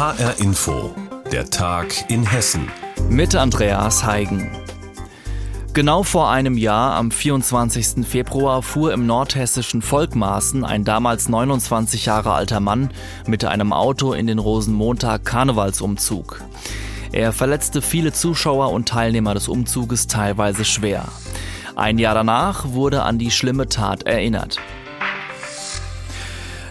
HR Info, der Tag in Hessen. Mit Andreas Heigen. Genau vor einem Jahr, am 24. Februar, fuhr im nordhessischen Volkmaßen ein damals 29 Jahre alter Mann mit einem Auto in den Rosenmontag Karnevalsumzug. Er verletzte viele Zuschauer und Teilnehmer des Umzuges teilweise schwer. Ein Jahr danach wurde an die schlimme Tat erinnert.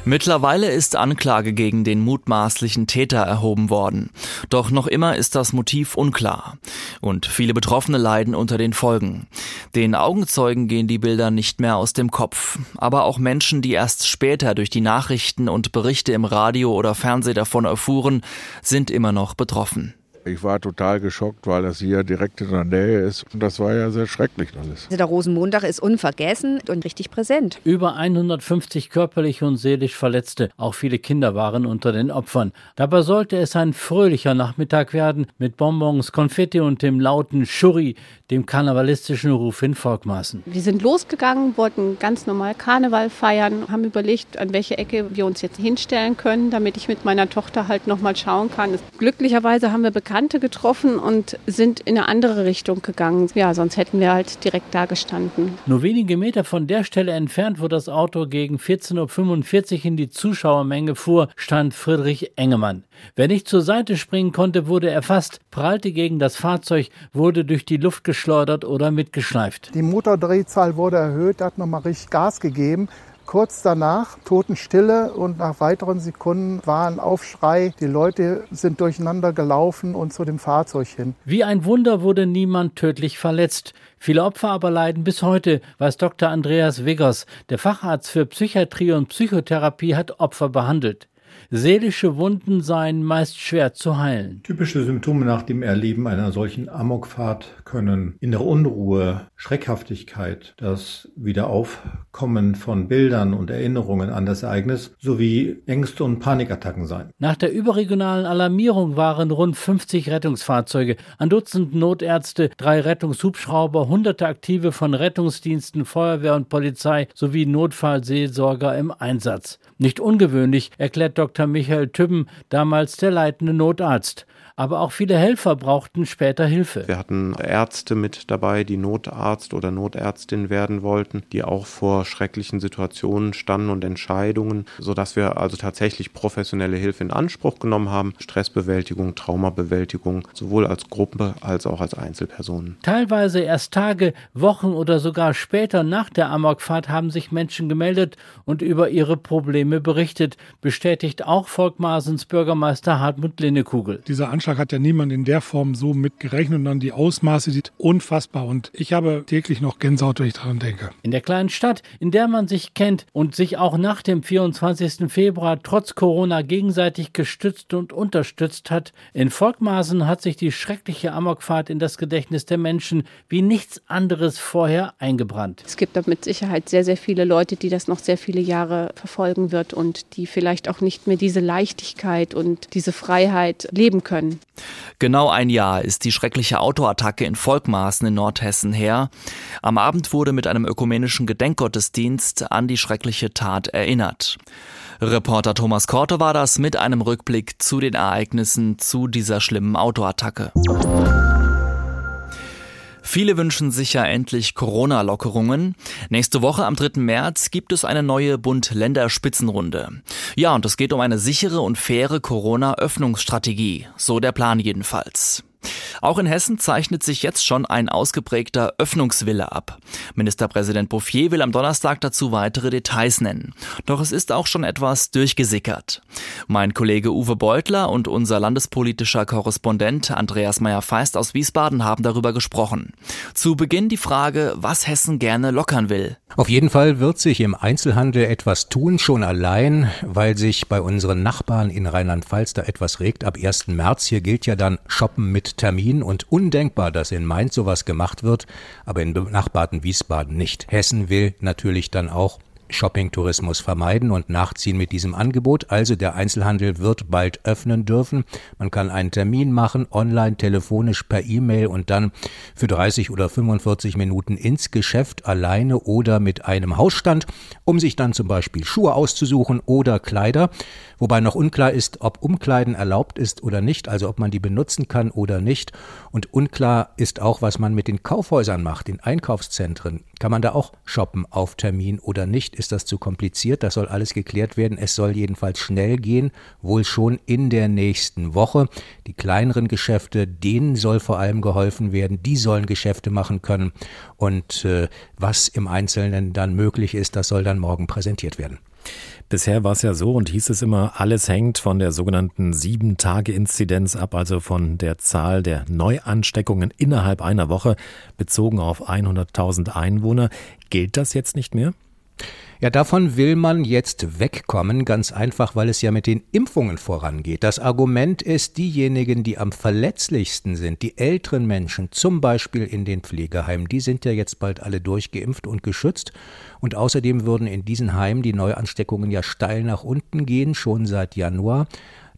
Mittlerweile ist Anklage gegen den mutmaßlichen Täter erhoben worden. Doch noch immer ist das Motiv unklar. Und viele Betroffene leiden unter den Folgen. Den Augenzeugen gehen die Bilder nicht mehr aus dem Kopf. Aber auch Menschen, die erst später durch die Nachrichten und Berichte im Radio oder Fernsehen davon erfuhren, sind immer noch betroffen. Ich war total geschockt, weil das hier direkt in der Nähe ist. Und das war ja sehr schrecklich alles. Der Rosenmontag ist unvergessen und richtig präsent. Über 150 körperlich und seelisch Verletzte, auch viele Kinder waren unter den Opfern. Dabei sollte es ein fröhlicher Nachmittag werden mit Bonbons, Konfetti und dem lauten Schurri, dem karnevalistischen Ruf in Volkmaßen. Wir sind losgegangen, wollten ganz normal Karneval feiern, haben überlegt, an welche Ecke wir uns jetzt hinstellen können, damit ich mit meiner Tochter halt nochmal schauen kann. Glücklicherweise haben wir Bekannte getroffen und sind in eine andere Richtung gegangen. Ja, sonst hätten wir halt direkt da gestanden. Nur wenige Meter von der Stelle entfernt, wo das Auto gegen 14.45 Uhr in die Zuschauermenge fuhr, stand Friedrich Engemann. Wer nicht zur Seite springen konnte, wurde erfasst, prallte gegen das Fahrzeug, wurde durch die Luft geschleudert oder mitgeschleift. Die Motordrehzahl wurde erhöht, hat nochmal richtig Gas gegeben. Kurz danach Totenstille und nach weiteren Sekunden war ein Aufschrei. Die Leute sind durcheinander gelaufen und zu dem Fahrzeug hin. Wie ein Wunder wurde niemand tödlich verletzt. Viele Opfer aber leiden bis heute, weiß Dr. Andreas Wiggers. Der Facharzt für Psychiatrie und Psychotherapie hat Opfer behandelt. Seelische Wunden seien meist schwer zu heilen. Typische Symptome nach dem Erleben einer solchen Amokfahrt können innere Unruhe, Schreckhaftigkeit, das Wiederaufkommen von Bildern und Erinnerungen an das Ereignis sowie Ängste und Panikattacken sein. Nach der überregionalen Alarmierung waren rund 50 Rettungsfahrzeuge, ein Dutzend Notärzte, drei Rettungshubschrauber, hunderte Aktive von Rettungsdiensten, Feuerwehr und Polizei sowie Notfallseelsorger im Einsatz. Nicht ungewöhnlich, erklärt Dr. Michael Tübben, damals der leitende Notarzt aber auch viele Helfer brauchten später Hilfe. Wir hatten Ärzte mit dabei, die Notarzt oder Notärztin werden wollten, die auch vor schrecklichen Situationen standen und Entscheidungen, sodass wir also tatsächlich professionelle Hilfe in Anspruch genommen haben. Stressbewältigung, Traumabewältigung, sowohl als Gruppe als auch als Einzelpersonen. Teilweise erst Tage, Wochen oder sogar später nach der Amokfahrt haben sich Menschen gemeldet und über ihre Probleme berichtet, bestätigt auch Volkmarsens Bürgermeister Hartmut Linnekugel. Dieser Anschlag Anschlag hat ja niemand in der Form so mitgerechnet und dann die Ausmaße sind unfassbar und ich habe täglich noch Gänsehaut, wenn ich daran denke. In der kleinen Stadt, in der man sich kennt und sich auch nach dem 24. Februar trotz Corona gegenseitig gestützt und unterstützt hat, in Volkmaßen hat sich die schreckliche Amokfahrt in das Gedächtnis der Menschen wie nichts anderes vorher eingebrannt. Es gibt da mit Sicherheit sehr, sehr viele Leute, die das noch sehr viele Jahre verfolgen wird und die vielleicht auch nicht mehr diese Leichtigkeit und diese Freiheit leben können. Genau ein Jahr ist die schreckliche Autoattacke in Volkmaßen in Nordhessen her. Am Abend wurde mit einem ökumenischen Gedenkgottesdienst an die schreckliche Tat erinnert. Reporter Thomas Korte war das mit einem Rückblick zu den Ereignissen zu dieser schlimmen Autoattacke. Viele wünschen sich ja endlich Corona-Lockerungen. Nächste Woche am 3. März gibt es eine neue Bund-Länder-Spitzenrunde. Ja, und es geht um eine sichere und faire Corona-Öffnungsstrategie. So der Plan jedenfalls. Auch in Hessen zeichnet sich jetzt schon ein ausgeprägter Öffnungswille ab. Ministerpräsident Bouffier will am Donnerstag dazu weitere Details nennen. Doch es ist auch schon etwas durchgesickert. Mein Kollege Uwe Beutler und unser landespolitischer Korrespondent Andreas Meyer-Feist aus Wiesbaden haben darüber gesprochen. Zu Beginn die Frage, was Hessen gerne lockern will. Auf jeden Fall wird sich im Einzelhandel etwas tun, schon allein, weil sich bei unseren Nachbarn in Rheinland-Pfalz da etwas regt. Ab 1. März hier gilt ja dann Shoppen mit Termin und undenkbar, dass in Mainz sowas gemacht wird, aber in benachbarten Wiesbaden nicht. Hessen will natürlich dann auch Shopping-Tourismus vermeiden und nachziehen mit diesem Angebot. Also der Einzelhandel wird bald öffnen dürfen. Man kann einen Termin machen, online, telefonisch, per E-Mail und dann für 30 oder 45 Minuten ins Geschäft alleine oder mit einem Hausstand, um sich dann zum Beispiel Schuhe auszusuchen oder Kleider. Wobei noch unklar ist, ob Umkleiden erlaubt ist oder nicht, also ob man die benutzen kann oder nicht. Und unklar ist auch, was man mit den Kaufhäusern macht, den Einkaufszentren. Kann man da auch shoppen auf Termin oder nicht? Ist das zu kompliziert? Das soll alles geklärt werden. Es soll jedenfalls schnell gehen, wohl schon in der nächsten Woche. Die kleineren Geschäfte, denen soll vor allem geholfen werden. Die sollen Geschäfte machen können. Und äh, was im Einzelnen dann möglich ist, das soll dann morgen präsentiert werden. Bisher war es ja so und hieß es immer, alles hängt von der sogenannten Sieben-Tage-Inzidenz ab, also von der Zahl der Neuansteckungen innerhalb einer Woche, bezogen auf 100.000 Einwohner. Gilt das jetzt nicht mehr? Ja, davon will man jetzt wegkommen, ganz einfach, weil es ja mit den Impfungen vorangeht. Das Argument ist, diejenigen, die am verletzlichsten sind, die älteren Menschen, zum Beispiel in den Pflegeheimen, die sind ja jetzt bald alle durchgeimpft und geschützt. Und außerdem würden in diesen Heimen die Neuansteckungen ja steil nach unten gehen, schon seit Januar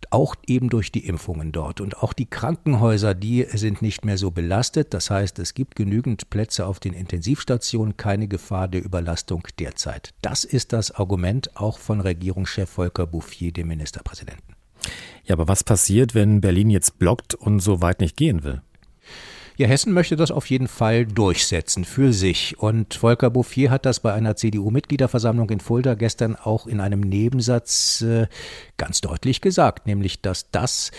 auch eben durch die Impfungen dort. Und auch die Krankenhäuser, die sind nicht mehr so belastet. Das heißt, es gibt genügend Plätze auf den Intensivstationen, keine Gefahr der Überlastung derzeit. Das ist das Argument auch von Regierungschef Volker Bouffier, dem Ministerpräsidenten. Ja, aber was passiert, wenn Berlin jetzt blockt und so weit nicht gehen will? Ja, Hessen möchte das auf jeden Fall durchsetzen für sich. Und Volker Bouffier hat das bei einer CDU-Mitgliederversammlung in Fulda gestern auch in einem Nebensatz äh, ganz deutlich gesagt, nämlich dass das,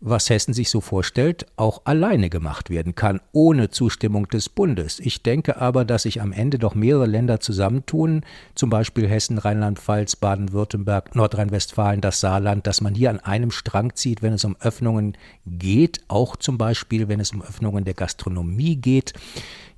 was Hessen sich so vorstellt, auch alleine gemacht werden kann, ohne Zustimmung des Bundes. Ich denke aber, dass sich am Ende doch mehrere Länder zusammentun, zum Beispiel Hessen, Rheinland-Pfalz, Baden-Württemberg, Nordrhein-Westfalen, das Saarland, dass man hier an einem Strang zieht, wenn es um Öffnungen geht, auch zum Beispiel, wenn es um Öffnungen der Gastronomie geht.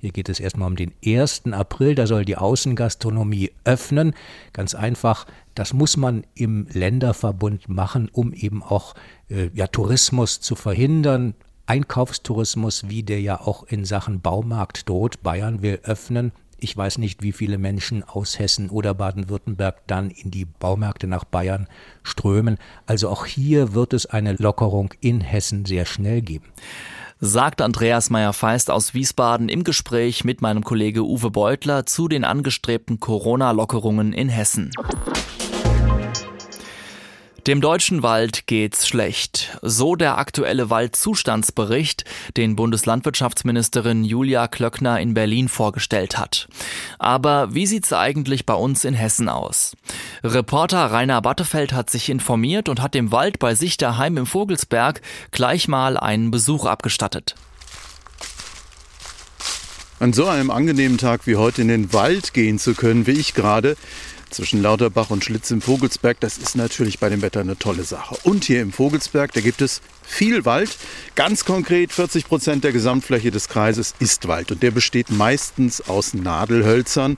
Hier geht es erstmal um den 1. April, da soll die Außengastronomie öffnen. Ganz einfach, das muss man im Länderverbund machen, um eben auch äh, ja, Tourismus zu verhindern. Einkaufstourismus, wie der ja auch in Sachen Baumarkt droht. Bayern will öffnen. Ich weiß nicht, wie viele Menschen aus Hessen oder Baden-Württemberg dann in die Baumärkte nach Bayern strömen. Also auch hier wird es eine Lockerung in Hessen sehr schnell geben sagt Andreas Meyer-Feist aus Wiesbaden im Gespräch mit meinem Kollege Uwe Beutler zu den angestrebten Corona-Lockerungen in Hessen. Dem deutschen Wald geht's schlecht. So der aktuelle Waldzustandsbericht, den Bundeslandwirtschaftsministerin Julia Klöckner in Berlin vorgestellt hat. Aber wie sieht's eigentlich bei uns in Hessen aus? Reporter Rainer Battefeld hat sich informiert und hat dem Wald bei sich daheim im Vogelsberg gleich mal einen Besuch abgestattet. An so einem angenehmen Tag wie heute in den Wald gehen zu können, wie ich gerade, zwischen Lauterbach und Schlitz im Vogelsberg, das ist natürlich bei dem Wetter eine tolle Sache. Und hier im Vogelsberg, da gibt es viel Wald. Ganz konkret 40 Prozent der Gesamtfläche des Kreises ist Wald und der besteht meistens aus Nadelhölzern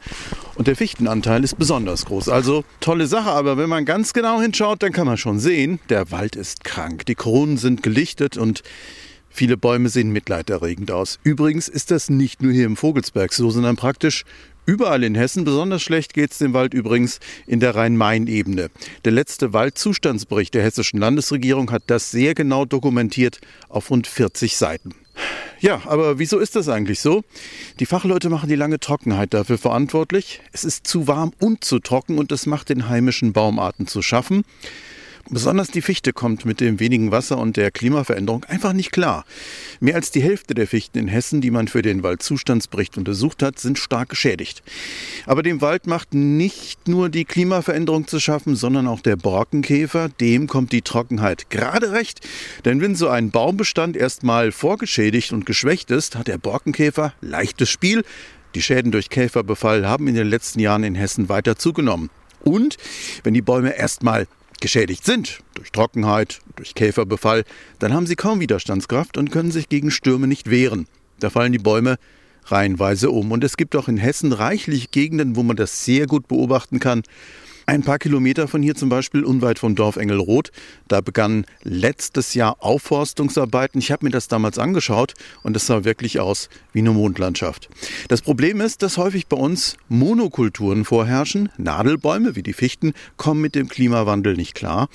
und der Fichtenanteil ist besonders groß. Also tolle Sache, aber wenn man ganz genau hinschaut, dann kann man schon sehen, der Wald ist krank. Die Kronen sind gelichtet und Viele Bäume sehen mitleiderregend aus. Übrigens ist das nicht nur hier im Vogelsberg so, sondern praktisch Überall in Hessen, besonders schlecht geht es dem Wald übrigens in der Rhein-Main-Ebene. Der letzte Waldzustandsbericht der hessischen Landesregierung hat das sehr genau dokumentiert auf rund 40 Seiten. Ja, aber wieso ist das eigentlich so? Die Fachleute machen die lange Trockenheit dafür verantwortlich. Es ist zu warm und zu trocken und das macht den heimischen Baumarten zu schaffen. Besonders die Fichte kommt mit dem wenigen Wasser und der Klimaveränderung einfach nicht klar. Mehr als die Hälfte der Fichten in Hessen, die man für den Waldzustandsbericht untersucht hat, sind stark geschädigt. Aber dem Wald macht nicht nur die Klimaveränderung zu schaffen, sondern auch der Borkenkäfer. Dem kommt die Trockenheit gerade recht. Denn wenn so ein Baumbestand erstmal vorgeschädigt und geschwächt ist, hat der Borkenkäfer leichtes Spiel. Die Schäden durch Käferbefall haben in den letzten Jahren in Hessen weiter zugenommen. Und wenn die Bäume erstmal geschädigt sind durch Trockenheit, durch Käferbefall, dann haben sie kaum Widerstandskraft und können sich gegen Stürme nicht wehren. Da fallen die Bäume reihenweise um. Und es gibt auch in Hessen reichlich Gegenden, wo man das sehr gut beobachten kann. Ein paar Kilometer von hier zum Beispiel, unweit vom Dorf Engelroth, da begannen letztes Jahr Aufforstungsarbeiten. Ich habe mir das damals angeschaut und das sah wirklich aus wie eine Mondlandschaft. Das Problem ist, dass häufig bei uns Monokulturen vorherrschen. Nadelbäume wie die Fichten kommen mit dem Klimawandel nicht klar.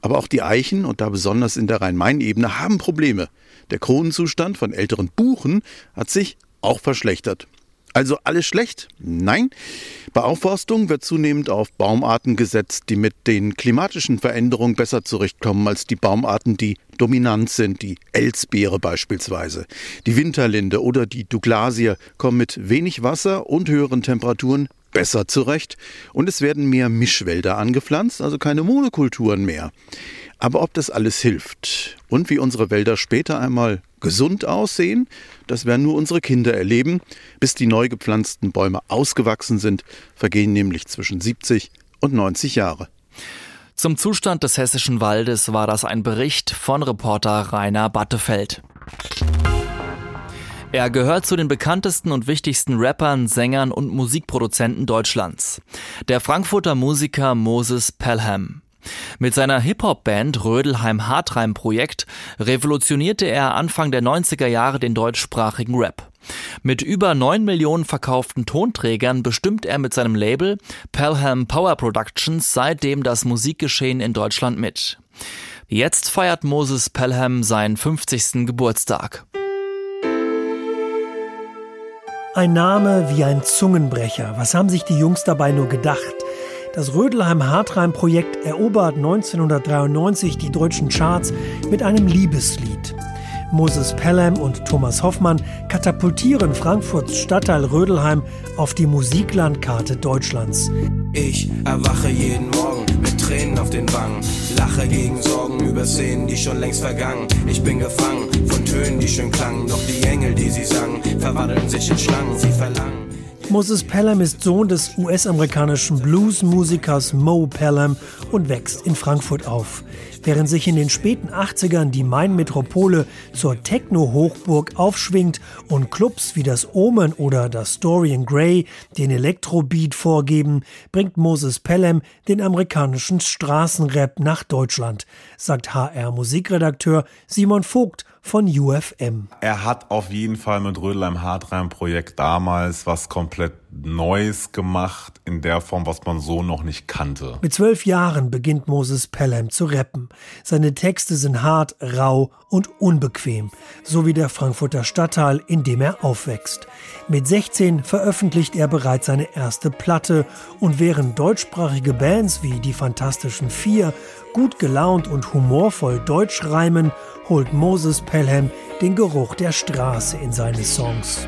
Aber auch die Eichen, und da besonders in der Rhein-Main-Ebene, haben Probleme. Der Kronenzustand von älteren Buchen hat sich auch verschlechtert. Also alles schlecht? Nein. Bei Aufforstung wird zunehmend auf Baumarten gesetzt, die mit den klimatischen Veränderungen besser zurechtkommen als die Baumarten, die dominant sind, die Elsbeere beispielsweise. Die Winterlinde oder die Douglasie kommen mit wenig Wasser und höheren Temperaturen besser zurecht und es werden mehr Mischwälder angepflanzt, also keine Monokulturen mehr. Aber ob das alles hilft und wie unsere Wälder später einmal gesund aussehen, das werden nur unsere Kinder erleben. Bis die neu gepflanzten Bäume ausgewachsen sind, vergehen nämlich zwischen 70 und 90 Jahre. Zum Zustand des hessischen Waldes war das ein Bericht von Reporter Rainer Battefeld. Er gehört zu den bekanntesten und wichtigsten Rappern, Sängern und Musikproduzenten Deutschlands. Der Frankfurter Musiker Moses Pelham. Mit seiner Hip-Hop-Band Rödelheim Hartreim Projekt revolutionierte er Anfang der 90er Jahre den deutschsprachigen Rap. Mit über 9 Millionen verkauften Tonträgern bestimmt er mit seinem Label Pelham Power Productions seitdem das Musikgeschehen in Deutschland mit. Jetzt feiert Moses Pelham seinen 50. Geburtstag. Ein Name wie ein Zungenbrecher. Was haben sich die Jungs dabei nur gedacht? Das Rödelheim-Hartreim-Projekt erobert 1993 die deutschen Charts mit einem Liebeslied. Moses Pelham und Thomas Hoffmann katapultieren Frankfurts Stadtteil Rödelheim auf die Musiklandkarte Deutschlands. Ich erwache jeden Morgen mit Tränen auf den Wangen, lache gegen Sorgen über Szenen, die schon längst vergangen. Ich bin gefangen von Tönen, die schön klangen, doch die Engel, die sie sangen, verwandeln sich in Schlangen, sie verlangen Moses Pelham ist Sohn des US-amerikanischen Blues-Musikers Mo Pelham und wächst in Frankfurt auf. Während sich in den späten 80ern die Main-Metropole zur Techno-Hochburg aufschwingt und Clubs wie das Omen oder das Dorian Gray den Elektrobeat vorgeben, bringt Moses Pelham den amerikanischen Straßenrap nach Deutschland, sagt HR-Musikredakteur Simon Vogt von UFM. Er hat auf jeden Fall mit Rödelheim Hartreim Projekt damals was komplett Neues gemacht in der Form, was man so noch nicht kannte. Mit zwölf Jahren beginnt Moses Pelham zu rappen. Seine Texte sind hart, rau und unbequem, so wie der Frankfurter Stadtteil, in dem er aufwächst. Mit 16 veröffentlicht er bereits seine erste Platte und während deutschsprachige Bands wie die Fantastischen Vier gut gelaunt und humorvoll Deutsch reimen, holt Moses Pelham den Geruch der Straße in seine Songs.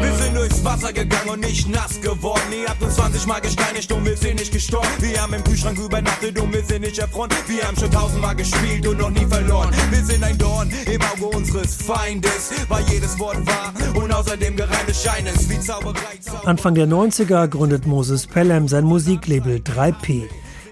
Wir sind durchs Wasser gegangen und nicht nass geworden. Ihr habt uns 20 Mal gesteinigt und wir sind nicht gestorben. Wir haben im Kühlschrank übernachtet und wir sind nicht erfroren. Wir haben schon tausendmal gespielt und noch nie verloren. Wir sind ein Dorn im Auge unseres Feindes, weil jedes Wort wahr und außerdem gereimtes Scheines wie Zauberei. Zauberei. Anfang der 90er gründet Moses Pelham sein Musiklabel 3P.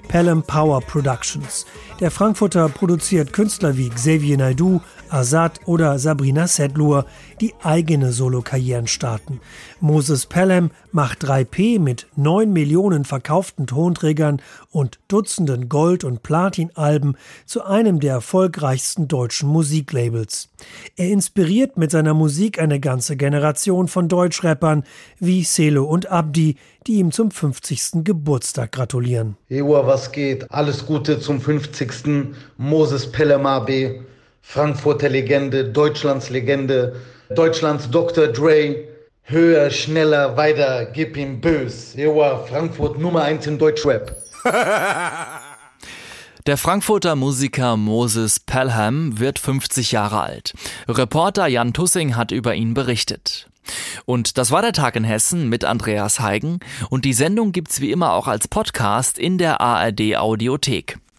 Pelham Power Productions. Der Frankfurter produziert Künstler wie Xavier Naidoo, Azad oder Sabrina Sedlur, die eigene Solokarrieren starten. Moses Pelham macht 3P mit 9 Millionen verkauften Tonträgern und Dutzenden Gold- und Platin-Alben zu einem der erfolgreichsten deutschen Musiklabels. Er inspiriert mit seiner Musik eine ganze Generation von Deutschrappern wie Selo und Abdi, die ihm zum 50. Geburtstag gratulieren. Ewa, was geht? Alles Gute zum 50. Moses Pelham AB. Frankfurter Legende, Deutschlands Legende, Deutschlands Dr. Dre. Höher, schneller, weiter, gib ihm bös. Joa, Frankfurt Nummer 1 im Deutschrap. Der Frankfurter Musiker Moses Pelham wird 50 Jahre alt. Reporter Jan Tussing hat über ihn berichtet. Und das war der Tag in Hessen mit Andreas Heigen und die Sendung gibt's wie immer auch als Podcast in der ARD Audiothek.